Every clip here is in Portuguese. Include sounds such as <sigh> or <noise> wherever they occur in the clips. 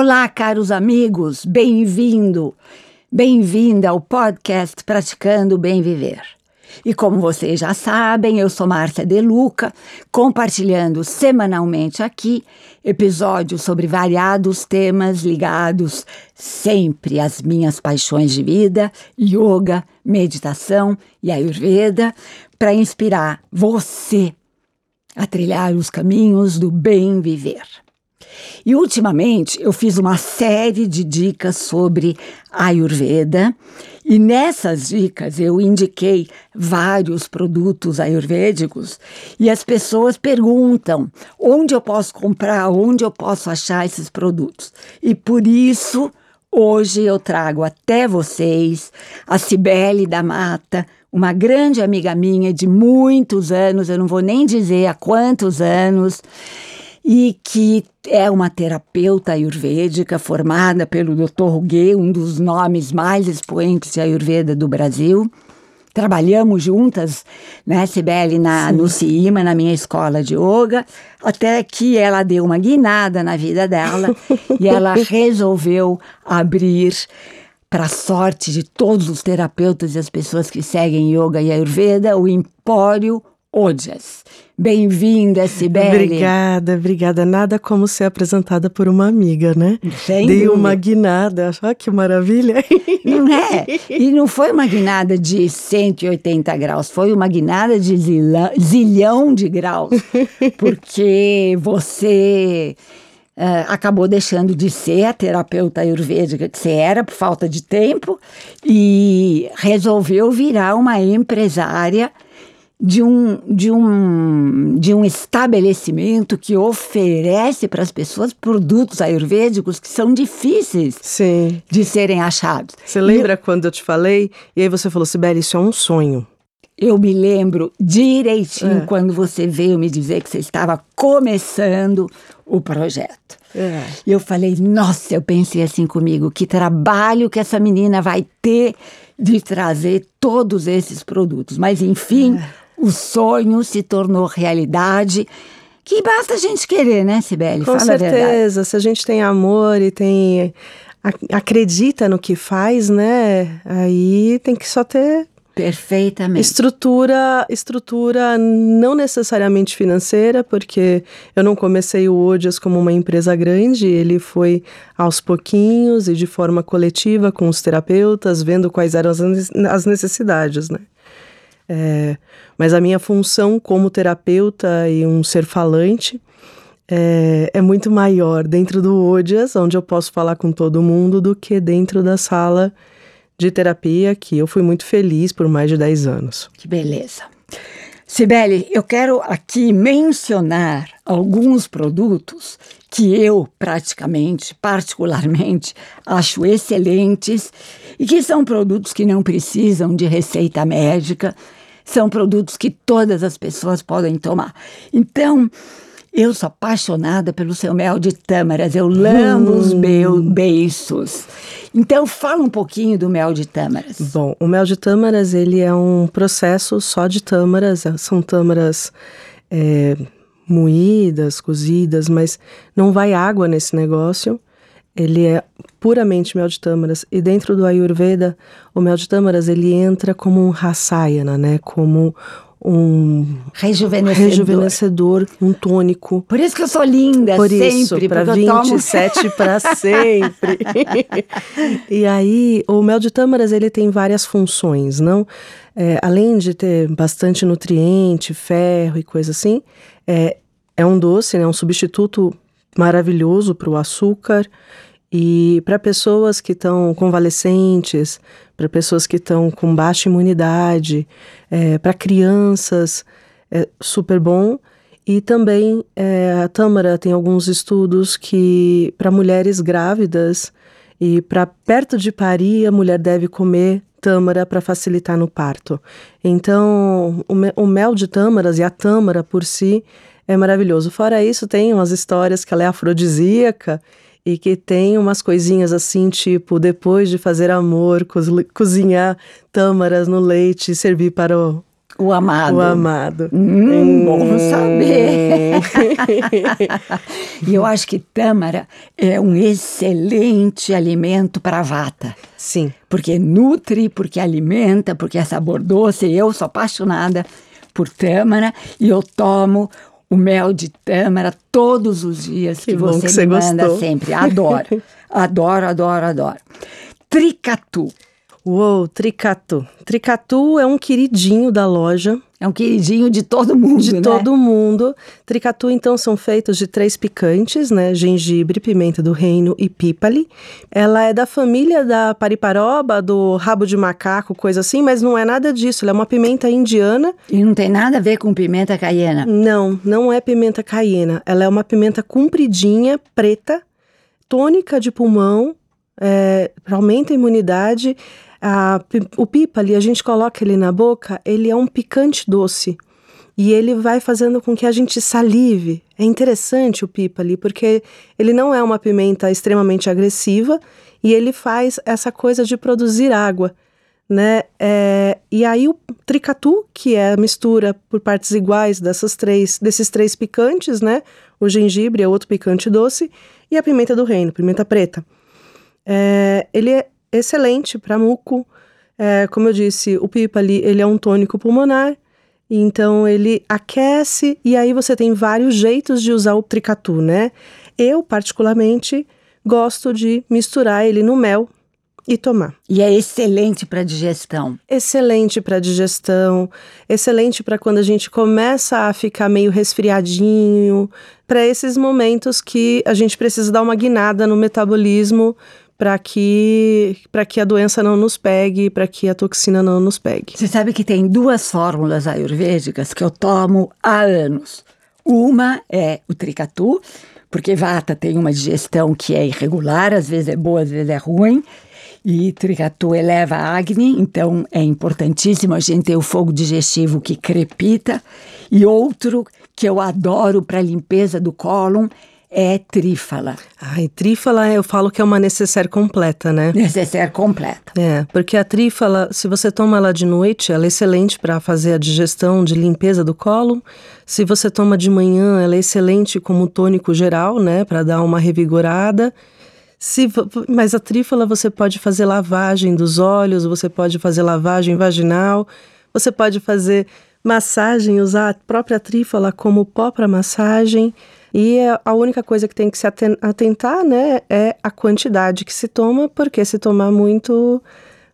Olá, caros amigos, bem-vindo, bem-vinda ao podcast Praticando o Bem Viver. E como vocês já sabem, eu sou Márcia Deluca, compartilhando semanalmente aqui episódios sobre variados temas ligados sempre às minhas paixões de vida, yoga, meditação e ayurveda, para inspirar você a trilhar os caminhos do bem viver. E ultimamente eu fiz uma série de dicas sobre Ayurveda. E nessas dicas eu indiquei vários produtos ayurvédicos. E as pessoas perguntam onde eu posso comprar, onde eu posso achar esses produtos. E por isso hoje eu trago até vocês a Cibele da Mata, uma grande amiga minha de muitos anos, eu não vou nem dizer há quantos anos e que é uma terapeuta ayurvédica formada pelo Dr. Rugue, um dos nomes mais expoentes de ayurveda do Brasil. Trabalhamos juntas, né, Sibeli, na, no CIMA, na minha escola de yoga, até que ela deu uma guinada na vida dela <laughs> e ela resolveu abrir para a sorte de todos os terapeutas e as pessoas que seguem yoga e ayurveda, o Empório Ojas. Bem-vinda, Sibeli. Obrigada, obrigada. Nada como ser apresentada por uma amiga, né? Sem Dei dúvida. uma guinada. Olha que maravilha. Não é? <laughs> E não foi uma guinada de 180 graus, foi uma guinada de zilhão, zilhão de graus. Porque você uh, acabou deixando de ser a terapeuta ayurvédica que você era por falta de tempo e resolveu virar uma empresária de um, de um, de um estabelecimento que oferece para as pessoas produtos ayurvédicos que são difíceis Sim. de serem achados. Você lembra quando eu te falei? E aí você falou, Sibeli, isso é um sonho. Eu me lembro direitinho É. quando você veio me dizer que você estava começando o projeto. É. E eu falei, nossa, eu pensei assim comigo, que trabalho que essa menina vai ter de trazer todos esses produtos. Mas enfim, É. o sonho se tornou realidade. Que basta a gente querer, né, Sibeli? Com Fala a certeza. Se a gente tem amor e tem. ac- acredita no que faz, né? Aí tem que só ter Perfeitamente. Estrutura, estrutura não necessariamente financeira, porque eu não comecei o Odias como uma empresa grande, ele foi aos pouquinhos e de forma coletiva com os terapeutas, vendo quais eram as necessidades, né? É, mas a minha função como terapeuta e um ser falante é, é muito maior dentro do Odias, onde eu posso falar com todo mundo, do que dentro da sala de terapia, que eu fui muito feliz por mais de 10 anos. Que beleza. Sibeli, eu quero aqui mencionar alguns produtos que eu praticamente, particularmente, acho excelentes e que são produtos que não precisam de receita médica, são produtos que todas as pessoas podem tomar. Então, eu sou apaixonada pelo seu mel de tâmaras, eu lambo os meu beiços. Então, fala um pouquinho do mel de tâmaras. Bom, o mel de tâmaras, ele é um processo só de tâmaras, são tâmaras é, moídas, cozidas, mas não vai água nesse negócio. Ele é puramente mel de tâmaras. E dentro do Ayurveda, o mel de tâmaras, ele entra como um rasayana, né? Como um Rejuvenescedor. rejuvenescedor, um tônico. Por isso que eu sou linda, Por sempre. isso, para porque eu tomo- 27 <laughs> para sempre. <laughs> e aí, o mel de tâmaras ele tem várias funções, não? É, além de ter bastante nutriente, ferro e coisa assim, é, é um doce, né? Um substituto maravilhoso para o açúcar e para pessoas que estão convalescentes, para pessoas que estão com baixa imunidade, é, para crianças, é super bom. E também é, a tâmara tem alguns estudos que para mulheres grávidas e para perto de parir a mulher deve comer tâmara para facilitar no parto. Então o, me- o mel de tâmaras e a tâmara por si é maravilhoso. Fora isso tem umas histórias que ela é afrodisíaca e que tem umas coisinhas assim, tipo, depois de fazer amor, cozi- cozinhar tâmaras no leite e servir para o, O amado. O amado. Hum, bom saber. <laughs> e eu acho que tâmara é um excelente alimento para vata. Sim. Porque nutre, porque alimenta, porque é sabor doce. Eu sou apaixonada por tâmara e eu tomo o mel de tâmara todos os dias que, Que você que você manda sempre. Adoro, adoro, adoro, adoro. Tricatu. <laughs> Uou, Tricatu. Tricatu é um queridinho da loja, É um queridinho de todo mundo, de né? todo mundo. Tricatu, então, são feitos de três picantes, né? Gengibre, pimenta do reino e pípali. Ela é da família da pariparoba, do rabo de macaco, coisa assim, mas não é nada disso. Ela é uma pimenta indiana. E não tem nada a ver com pimenta caiena. Não, não é pimenta caiena. Ela é uma pimenta compridinha, preta, tônica de pulmão, é, aumenta a imunidade. A o pípali, a gente coloca ele na boca, ele é um picante doce. E ele vai fazendo com que a gente salive. É interessante o pípali, porque ele não é uma pimenta extremamente agressiva e ele faz essa coisa de produzir água né? É, e aí o tricatu, que é a mistura por partes iguais dessas três, desses três picantes, né? O gengibre é outro picante doce e a pimenta do reino, pimenta preta. É, ele é excelente para muco. É, como eu disse, o pípali ele é um tônico pulmonar. Então ele aquece e aí você tem vários jeitos de usar o tricatu, né? Eu particularmente gosto de misturar ele no mel e tomar. E é excelente para digestão. Excelente para digestão, excelente para quando a gente começa a ficar meio resfriadinho, para esses momentos que a gente precisa dar uma guinada no metabolismo para que para que a doença não nos pegue, para que a toxina não nos pegue. Você sabe que tem duas fórmulas ayurvédicas que eu tomo há anos. Uma é o tricatu, porque vata tem uma digestão que é irregular, às vezes é boa, às vezes é ruim. E tricatu eleva a Agni, então é importantíssimo a gente ter o fogo digestivo que crepita. E outro que eu adoro para limpeza do cólon é trífala, Ai, trífala eu falo que é uma necessaire completa, né? necessaire completa. É, porque a trífala, se você toma ela de noite, ela é excelente para fazer a digestão de limpeza do colo. Se você toma de manhã, ela é excelente como tônico geral, né, para dar uma revigorada. Se, mas a trífala você pode fazer lavagem dos olhos, você pode fazer lavagem vaginal, você pode fazer massagem, usar a própria trífala como pó para massagem. E a- a única coisa que tem que se aten- atentar, né, é a quantidade que se toma, porque se tomar muito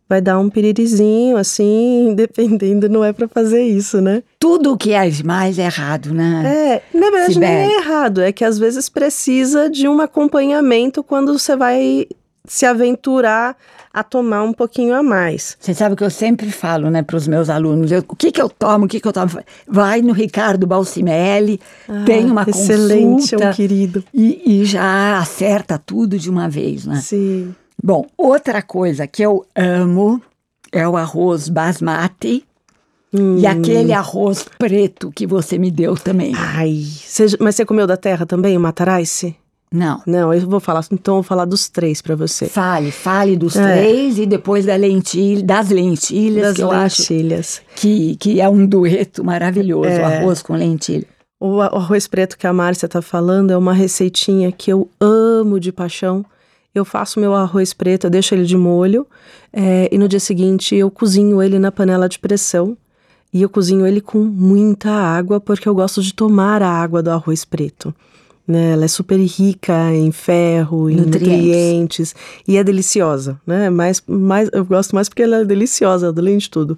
vai dar um piririzinho, assim, <laughs> dependendo, não é para fazer isso, né? Tudo o que é demais é errado, né? É, na verdade nem Sibeli. é errado, é que às vezes precisa de um acompanhamento quando você vai se aventurar a tomar um pouquinho a mais. Você sabe o que eu sempre falo, né, para os meus alunos? Eu- o que que eu tomo, o que que eu tomo? Vai no Ricardo Balsimelli, tem uma Ah, excelente, consulta é um querido. e, e já acerta tudo de uma vez, né? Sim. Bom, outra coisa que eu amo é o arroz basmati Hum. e aquele arroz preto que você me deu também. Ai, você- mas você comeu da terra também, o matarice? Não. Não, eu vou falar, então eu vou falar dos três para você. Fale, fale dos É. três e depois da lentilha, das lentilhas, Das que eu acho lentilhas. que, que é um dueto maravilhoso, É. o arroz com lentilha. O arroz preto que a Márcia tá falando é uma receitinha que eu amo de paixão. Eu faço meu arroz preto, eu deixo ele de molho é, e no dia seguinte eu cozinho ele na panela de pressão. E eu cozinho ele com muita água porque eu gosto de tomar a água do arroz preto. Né? Ela é super rica em ferro, em Nutrientes. nutrientes e é deliciosa, né? Mas, mais, eu gosto mais porque ela é deliciosa, além de tudo.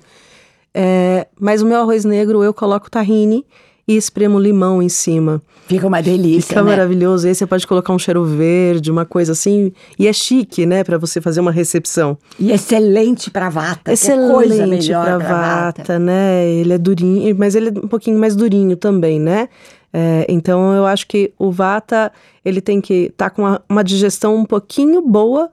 É, mas o meu arroz negro eu coloco tahine e espremo limão em cima. Fica uma delícia, Fica né? maravilhoso. E aí você pode colocar um cheiro verde, uma coisa assim. E é chique, né, Pra você fazer uma recepção. E excelente para vata. é Excelente pra pra vata, né? Ele é durinho, mas ele é um pouquinho mais durinho também, né? É, então eu acho que o vata ele tem que estar com uma, uma digestão um pouquinho boa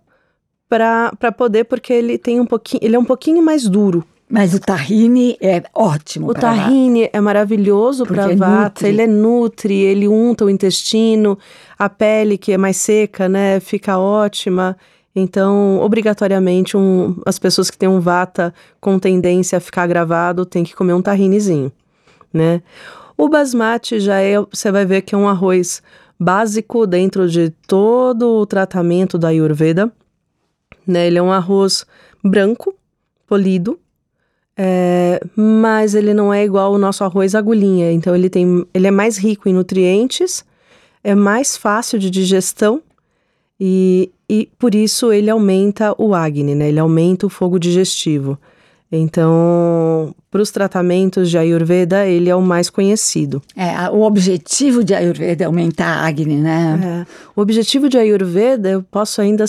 para poder, porque ele tem um pouquinho, ele é um pouquinho mais duro. Mas o tahine é ótimo O tahine é maravilhoso para vata, ele é nutre, ele unta o intestino, a pele que é mais seca, né, fica ótima. Então, obrigatoriamente, um, as pessoas que têm um vata com tendência a ficar gravado têm que comer um tahinizinho, né? O basmati já é, você vai ver que é um arroz básico dentro de todo o tratamento da Ayurveda, né? Ele é um arroz branco, polido, é, mas ele não é igual o nosso arroz agulhinha. Então ele tem, ele é mais rico em nutrientes, é mais fácil de digestão e, e por isso ele aumenta o Agni, né? Ele aumenta o fogo digestivo. Então, para os tratamentos de Ayurveda, ele é o mais conhecido. É, o objetivo de Ayurveda é aumentar a Agni, né? É. O objetivo de Ayurveda, eu posso ainda,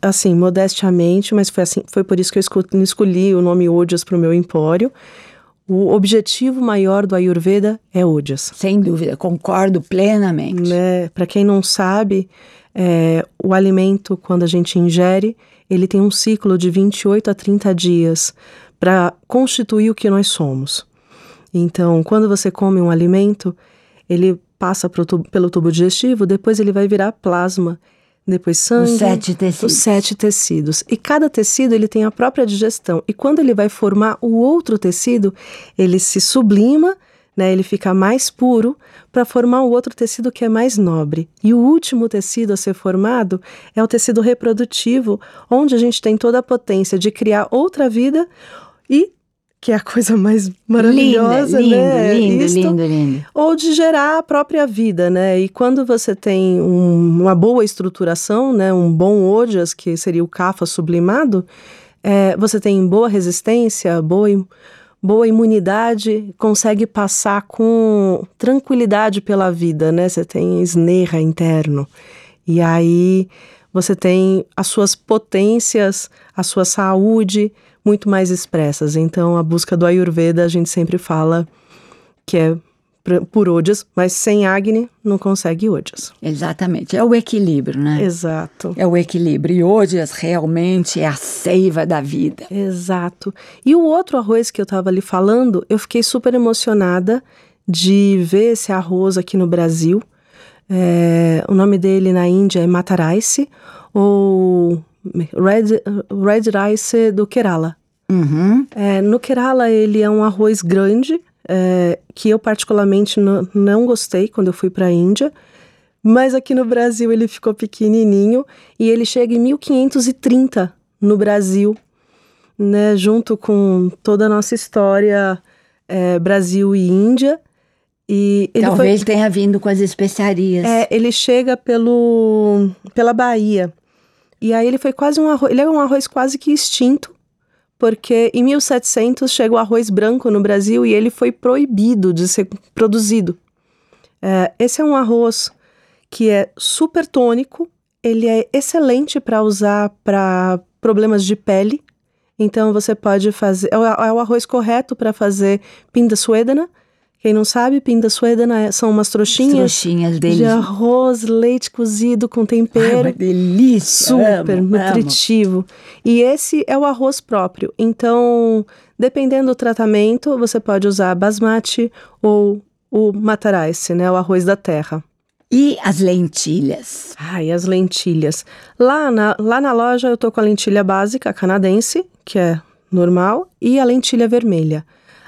assim, modestamente, mas foi, assim, foi por isso que eu escolhi o nome Ojas para o meu empório. O objetivo maior do Ayurveda é Ojas. Sem dúvida, concordo plenamente. Né? Para quem não sabe, é, o alimento, quando a gente ingere, ele tem um ciclo de 28 a 30 dias para constituir o que nós somos. Então, quando você come um alimento, ele passa tubo, pelo tubo digestivo, depois ele vai virar plasma, depois sangue, os sete tecidos. Os sete tecidos. E cada tecido ele tem a própria digestão. E quando ele vai formar o outro tecido, ele se sublima né, ele fica mais puro para formar o outro tecido que é mais nobre. E o último tecido a ser formado é o tecido reprodutivo, onde a gente tem toda a potência de criar outra vida e que é a coisa mais maravilhosa, lindo, né? Lindo, Isto, lindo, lindo. Ou de gerar a própria vida, né? E quando você tem um, uma boa estruturação, né? Um bom ojas, que seria o kafa sublimado, é, você tem boa resistência, boa boa imunidade, consegue passar com tranquilidade pela vida, né? Você tem esnerra interno. E aí você tem as suas potências, a sua saúde muito mais expressas. Então, a busca do Ayurveda, a gente sempre fala que é por Ojas, mas sem Agni não consegue Ojas. Exatamente, é o equilíbrio, né? Exato. É o equilíbrio. E Ojas realmente é a seiva da vida. Exato. E o outro arroz que eu estava ali falando, eu fiquei super emocionada de ver esse arroz aqui no Brasil. É, o nome dele na Índia é Matarice, ou Red, Red Rice do Kerala. Uhum. É, no Kerala ele é um arroz grande, é, que eu particularmente não, não gostei quando eu fui para a Índia, mas aqui no Brasil ele ficou pequenininho e ele chega em 1530 no Brasil, né, junto com toda a nossa história é, Brasil e Índia. E Talvez foi, tenha vindo com as especiarias. É, ele chega pelo, pela Bahia. E aí ele foi quase um arroz, ele é um arroz quase que extinto, porque em 1700 chega o arroz branco no Brasil e ele foi proibido de ser produzido. É, esse é um arroz que é super tônico, ele é excelente para usar para problemas de pele. Então você pode fazer. É o, é arroz correto para fazer pinda suedana, quem não sabe, pinda suedana são umas trouxinhas, trouxinhas de arroz, leite cozido com tempero. Ai, uma delícia! Super amo, nutritivo. Amo. E esse é o arroz próprio. Então, dependendo do tratamento, você pode usar basmati ou o matarice, né, o arroz da terra. E as lentilhas? Ai, as lentilhas. Lá na, lá na loja eu tô com a lentilha básica canadense, que é normal, e a lentilha vermelha.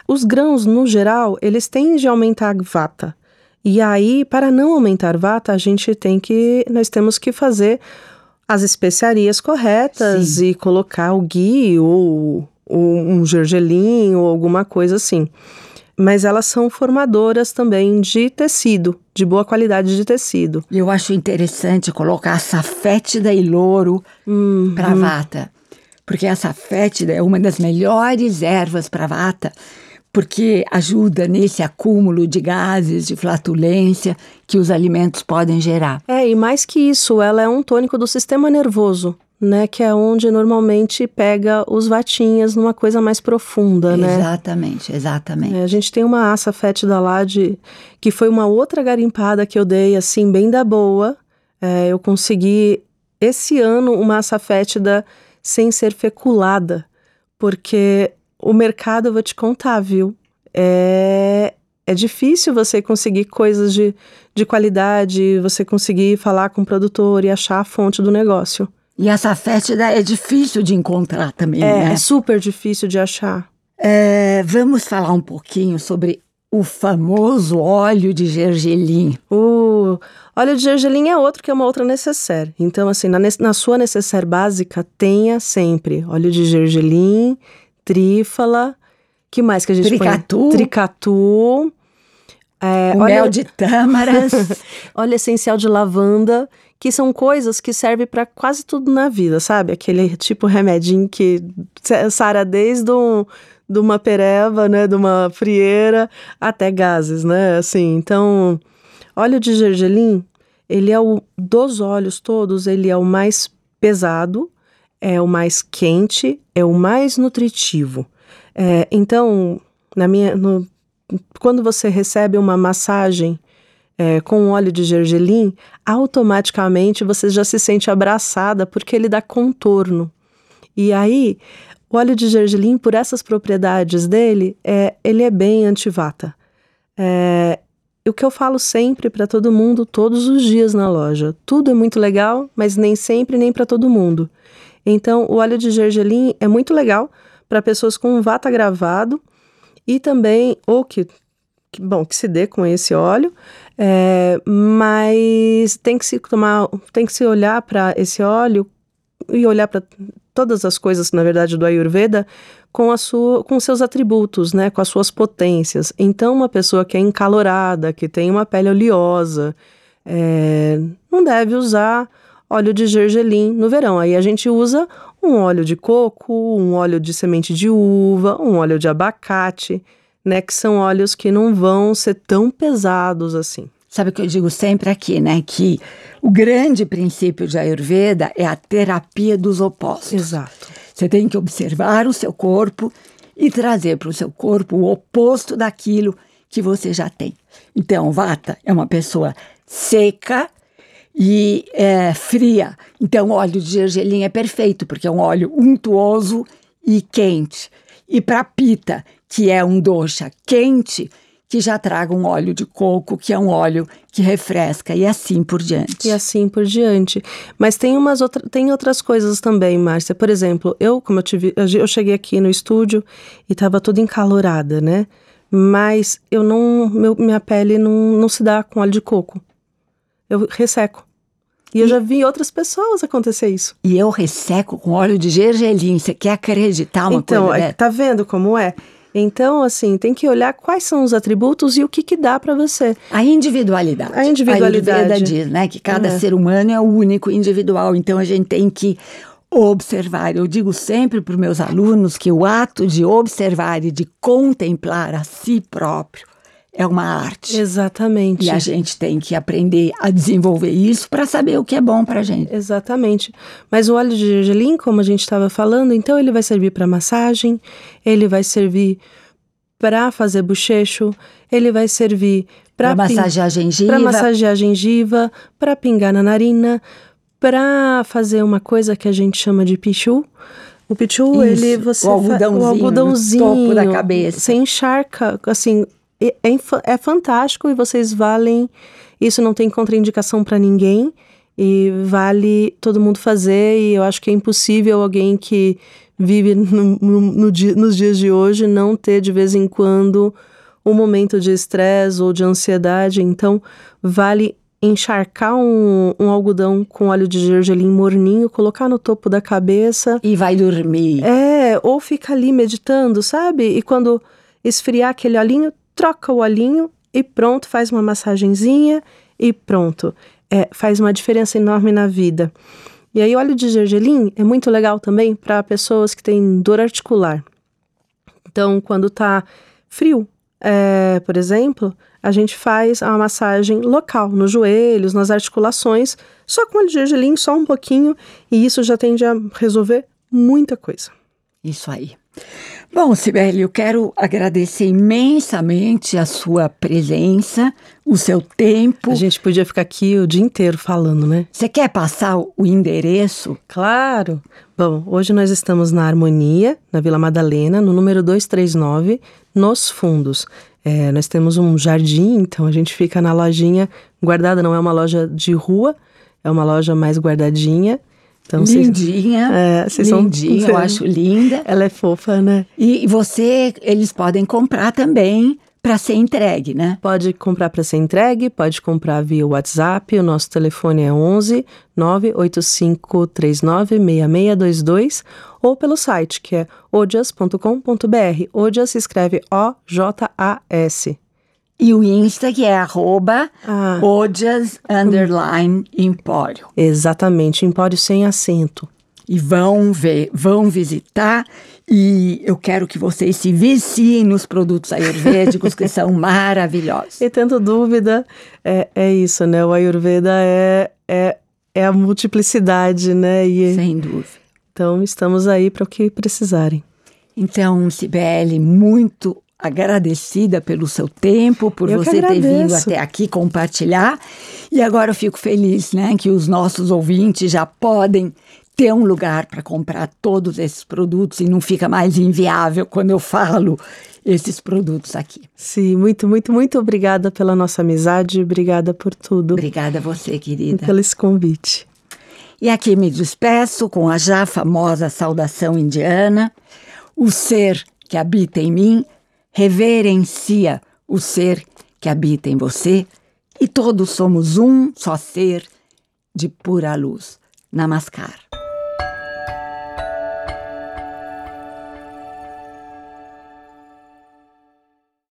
Os grãos, no geral, eles tendem a aumentar a vata. E aí, para não aumentar vata, a gente tem que, nós temos que fazer as especiarias corretas Sim. e colocar o ghee ou, ou um gergelim ou alguma coisa assim. Mas elas são formadoras também de tecido, de boa qualidade de tecido. Eu acho interessante colocar safétida e louro uhum. para vata, porque a safétida é uma das melhores ervas para vata porque ajuda nesse acúmulo de gases, de flatulência que os alimentos podem gerar. É, e mais que isso, ela é um tônico do sistema nervoso. Né, que é onde normalmente pega os vatinhas numa coisa mais profunda, né? Exatamente, exatamente. É, a gente tem uma aça fétida lá de que foi uma outra garimpada que eu dei assim bem da boa. É, eu consegui esse ano uma aça fétida sem ser feculada, porque o mercado, eu vou te contar, viu? É, é difícil você conseguir coisas de, de qualidade, você conseguir falar com o produtor e achar a fonte do negócio. E essa fétida é difícil de encontrar também, É, né? é super difícil de achar. É, vamos falar um pouquinho sobre o famoso óleo de gergelim. O óleo de gergelim é outro que é uma outra necessaire. Então, assim, na, na sua necessaire básica, tenha sempre óleo de gergelim, trífala, que mais que a gente Tricatu. põe? Tricatu. É, o óleo- mel de tâmaras. <laughs> óleo essencial de lavanda, que são coisas que servem para quase tudo na vida, sabe? Aquele tipo remedinho que sa- sara desde um, de uma pereba, né, de uma frieira, até gases, né? Assim, então, óleo de gergelim, ele é o dos óleos todos, ele é o mais pesado, é o mais quente, é o mais nutritivo. É, então, na minha, no- quando você recebe uma massagem é, com óleo de gergelim, automaticamente você já se sente abraçada porque ele dá contorno. E aí, o óleo de gergelim, por essas propriedades dele, é, ele é bem antivata. É, o que eu falo sempre para todo mundo, todos os dias na loja. Tudo é muito legal, mas nem sempre, nem para todo mundo. Então, o óleo de gergelim é muito legal para pessoas com vata gravado e também, ou que, que, bom, que se dê com esse óleo, é, mas tem que se tomar, tem que se olhar para esse óleo e olhar para todas as coisas, na verdade, do Ayurveda com a sua, com seus atributos, né, com as suas potências. Então, uma pessoa que é encalorada, que tem uma pele oleosa, é, não deve usar óleo de gergelim no verão. Aí a gente usa um óleo de coco, um óleo de semente de uva, um óleo de abacate, né, que são óleos que não vão ser tão pesados assim. Sabe o que eu digo sempre aqui, né? Que o grande princípio de Ayurveda é a terapia dos opostos. Exato. Você tem que observar o seu corpo e trazer para o seu corpo o oposto daquilo que você já tem. Então, Vata é uma pessoa seca e é, fria. Então, o óleo de gergelim é perfeito, porque é um óleo untuoso e quente. E para Pita, que é um dosha quente, que já traga um óleo de coco, que é um óleo que refresca, e assim por diante. E assim por diante. Mas tem umas outra, tem outras coisas também, Márcia. Por exemplo, eu, como eu tive, eu cheguei aqui no estúdio e estava toda encalorada, né? Mas eu não, meu, minha pele não, não se dá com óleo de coco. Eu resseco. E, eu já vi outras pessoas acontecer isso. E eu resseco com óleo de gergelim. Você quer acreditar uma então, coisa é- dessa? tá vendo como é? Então, assim, tem que olhar quais são os atributos e o que que dá para você. A individualidade. A individualidade. A Ayurveda diz, né, que cada É. ser humano é único, individual. Então a gente tem que observar. Eu digo sempre para os meus alunos que o ato de observar e de contemplar a si próprio é uma arte. Exatamente. E a gente tem que aprender a desenvolver isso para saber o que é bom para gente. Exatamente. Mas o óleo de gergelim, como a gente estava falando, então ele vai servir para massagem, ele vai servir para fazer bochecho, ele vai servir para Para massagear a gengiva. para massagear a gengiva, para pingar na narina, para fazer uma coisa que a gente chama de pichu. O pichu, Isso, ele você o algodãozinho o no algodãozinho topo da cabeça. Você encharca, assim, é, é fantástico e vocês valem. Isso não tem contraindicação para ninguém e vale todo mundo fazer. E eu acho que é impossível alguém que vive no- no- no dia- nos dias de hoje não ter de vez em quando um momento de estresse ou de ansiedade. Então, vale encharcar um, um algodão com óleo de gergelim morninho, colocar no topo da cabeça. E vai dormir. É, ou fica ali meditando, sabe? E quando esfriar aquele olhinho, troca o olhinho e pronto, faz uma massagenzinha e pronto. É, faz uma diferença enorme na vida. E aí, óleo de gergelim é muito legal também para pessoas que têm dor articular. Então, quando tá frio, é, por exemplo, a gente faz uma massagem local, nos joelhos, nas articulações, só com óleo de gergelim, só um pouquinho, e isso já tende a resolver muita coisa. Isso aí. Bom, Sibeli, eu quero agradecer imensamente a sua presença, o seu tempo. A gente podia ficar aqui o dia inteiro falando, né? Você quer passar o endereço? Claro! Bom, hoje nós estamos na Harmonia, na Vila Madalena, no número 239, nos fundos. É, nós temos um jardim, então a gente fica na lojinha guardada, não é uma loja de rua, é uma loja mais guardadinha. Então, lindinha, é, vocês lindinha, são, eu acho linda. Ela é fofa, né? E você, eles podem comprar também para ser entregue, né? Pode comprar para ser entregue, pode comprar via WhatsApp. O nosso telefone é 11 985 39 6622 ou pelo site que é odias.com.br. Odias se escreve O-J-A-S. E o Insta que é arroba Ah. Underline Empório. Exatamente, empório sem acento. E vão ver, vão visitar. E eu quero que vocês se viciem nos produtos ayurvédicos que são <laughs> maravilhosos. E tendo dúvida, é, é isso, né? O Ayurveda é, é, é a multiplicidade, né? E, Sem dúvida. então, estamos aí para o que precisarem. Então, Sibeli, muito agradecida pelo seu tempo, por Eu você ter vindo até aqui compartilhar. E agora eu fico feliz, né, que os nossos ouvintes já podem ter um lugar para comprar todos esses produtos e não fica mais inviável quando eu falo esses produtos aqui. Sim, muito, muito, muito obrigada pela nossa amizade, obrigada por tudo, Obrigada a você, e querida. pelo esse convite. E aqui me despeço com a já famosa saudação indiana. O ser que habita em mim reverencia o ser que habita em você e todos somos um só ser de pura luz. Namaskar.